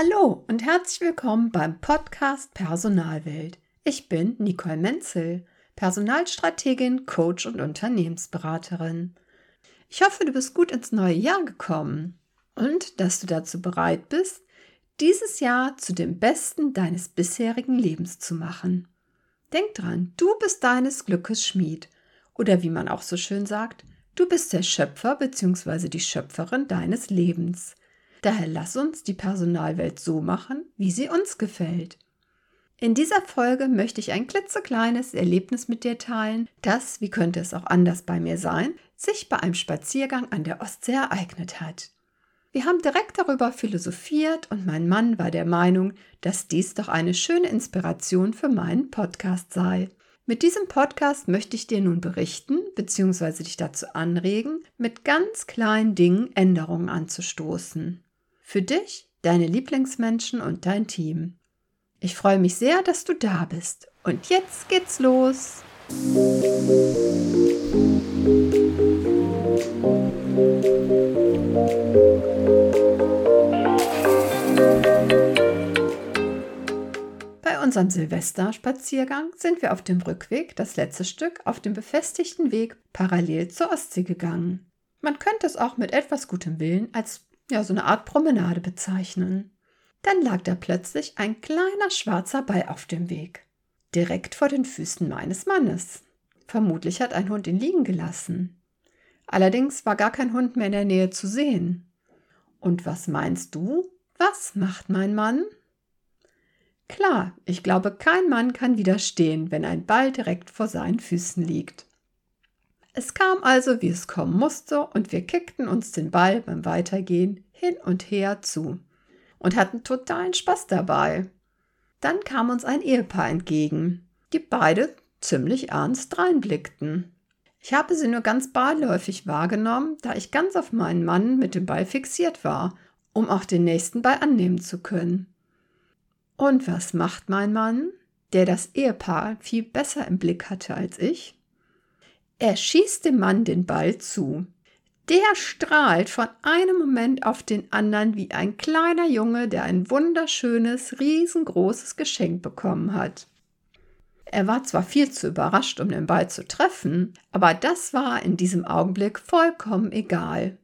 Hallo und herzlich willkommen beim Podcast Personalwelt. Ich bin Nicole Menzel, Personalstrategin, Coach und Unternehmensberaterin. Ich hoffe, du bist gut ins neue Jahr gekommen und dass du dazu bereit bist, dieses Jahr zu dem Besten deines bisherigen Lebens zu machen. Denk dran, du bist deines Glückes Schmied oder wie man auch so schön sagt, du bist der Schöpfer bzw. die Schöpferin deines Lebens. Daher lass uns die Personalwelt so machen, wie sie uns gefällt. In dieser Folge möchte ich ein klitzekleines Erlebnis mit dir teilen, das, wie könnte es auch anders bei mir sein, sich bei einem Spaziergang an der Ostsee ereignet hat. Wir haben direkt darüber philosophiert und mein Mann war der Meinung, dass dies doch eine schöne Inspiration für meinen Podcast sei. Mit diesem Podcast möchte ich dir nun berichten bzw. dich dazu anregen, mit ganz kleinen Dingen Änderungen anzustoßen. Für dich, deine Lieblingsmenschen und dein Team. Ich freue mich sehr, dass du da bist. Und jetzt geht's los. Bei unserem Silvesterspaziergang sind wir auf dem Rückweg, das letzte Stück, auf dem befestigten Weg parallel zur Ostsee gegangen. Man könnte es auch mit etwas gutem Willen als ja, so eine Art Promenade bezeichnen. Dann lag da plötzlich ein kleiner schwarzer Ball auf dem Weg, direkt vor den Füßen meines Mannes. Vermutlich hat ein Hund ihn liegen gelassen. Allerdings war gar kein Hund mehr in der Nähe zu sehen. Und was meinst du? Was macht mein Mann? Klar, ich glaube, kein Mann kann widerstehen, wenn ein Ball direkt vor seinen Füßen liegt. Es kam also, wie es kommen musste, und wir kickten uns den Ball beim Weitergehen hin und her zu und hatten totalen Spaß dabei. Dann kam uns ein Ehepaar entgegen, die beide ziemlich ernst reinblickten. Ich habe sie nur ganz beiläufig wahrgenommen, da ich ganz auf meinen Mann mit dem Ball fixiert war, um auch den nächsten Ball annehmen zu können. Und was macht mein Mann, der das Ehepaar viel besser im Blick hatte als ich? Er schießt dem Mann den Ball zu. Der strahlt von einem Moment auf den anderen wie ein kleiner Junge, der ein wunderschönes, riesengroßes Geschenk bekommen hat. Er war zwar viel zu überrascht, um den Ball zu treffen, aber das war in diesem Augenblick vollkommen egal.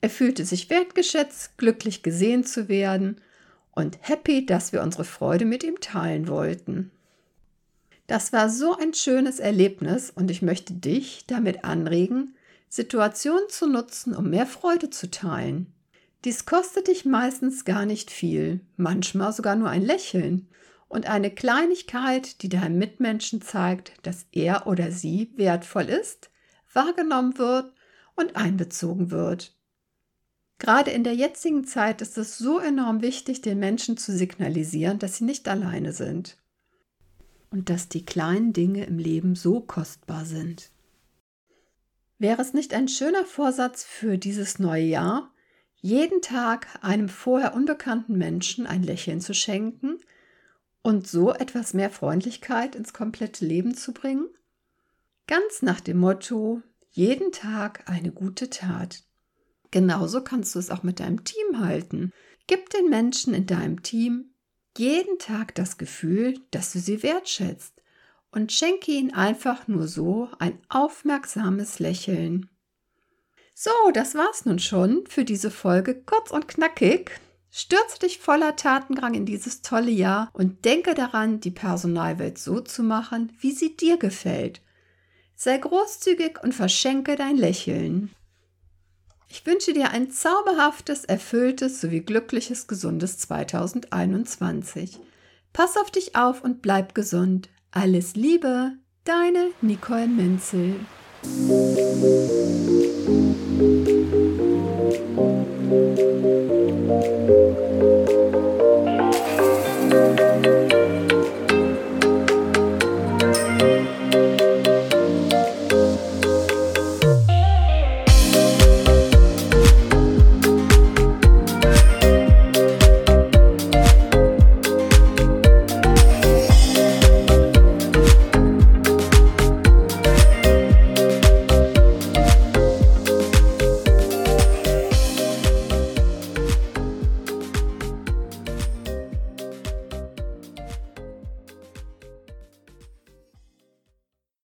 Er fühlte sich wertgeschätzt, glücklich gesehen zu werden und happy, dass wir unsere Freude mit ihm teilen wollten. Das war so ein schönes Erlebnis und ich möchte dich damit anregen, Situationen zu nutzen, um mehr Freude zu teilen. Dies kostet dich meistens gar nicht viel, manchmal sogar nur ein Lächeln und eine Kleinigkeit, die deinem Mitmenschen zeigt, dass er oder sie wertvoll ist, wahrgenommen wird und einbezogen wird. Gerade in der jetzigen Zeit ist es so enorm wichtig, den Menschen zu signalisieren, dass sie nicht alleine sind und dass die kleinen Dinge im Leben so kostbar sind. Wäre es nicht ein schöner Vorsatz für dieses neue Jahr, jeden Tag einem vorher unbekannten Menschen ein Lächeln zu schenken und so etwas mehr Freundlichkeit ins komplette Leben zu bringen? Ganz nach dem Motto, jeden Tag eine gute Tat. Genauso kannst du es auch mit deinem Team halten. Gib den Menschen in deinem Team jeden Tag das Gefühl, dass du sie wertschätzt und schenke ihnen einfach nur so ein aufmerksames Lächeln. So, das war's nun schon für diese Folge kurz und knackig. Stürze dich voller Tatendrang in dieses tolle Jahr und denke daran, die Personalwelt so zu machen, wie sie dir gefällt. Sei großzügig und verschenke dein Lächeln. Ich wünsche dir ein zauberhaftes, erfülltes sowie glückliches, gesundes 2021. Pass auf dich auf und bleib gesund. Alles Liebe, deine Nicole Menzel.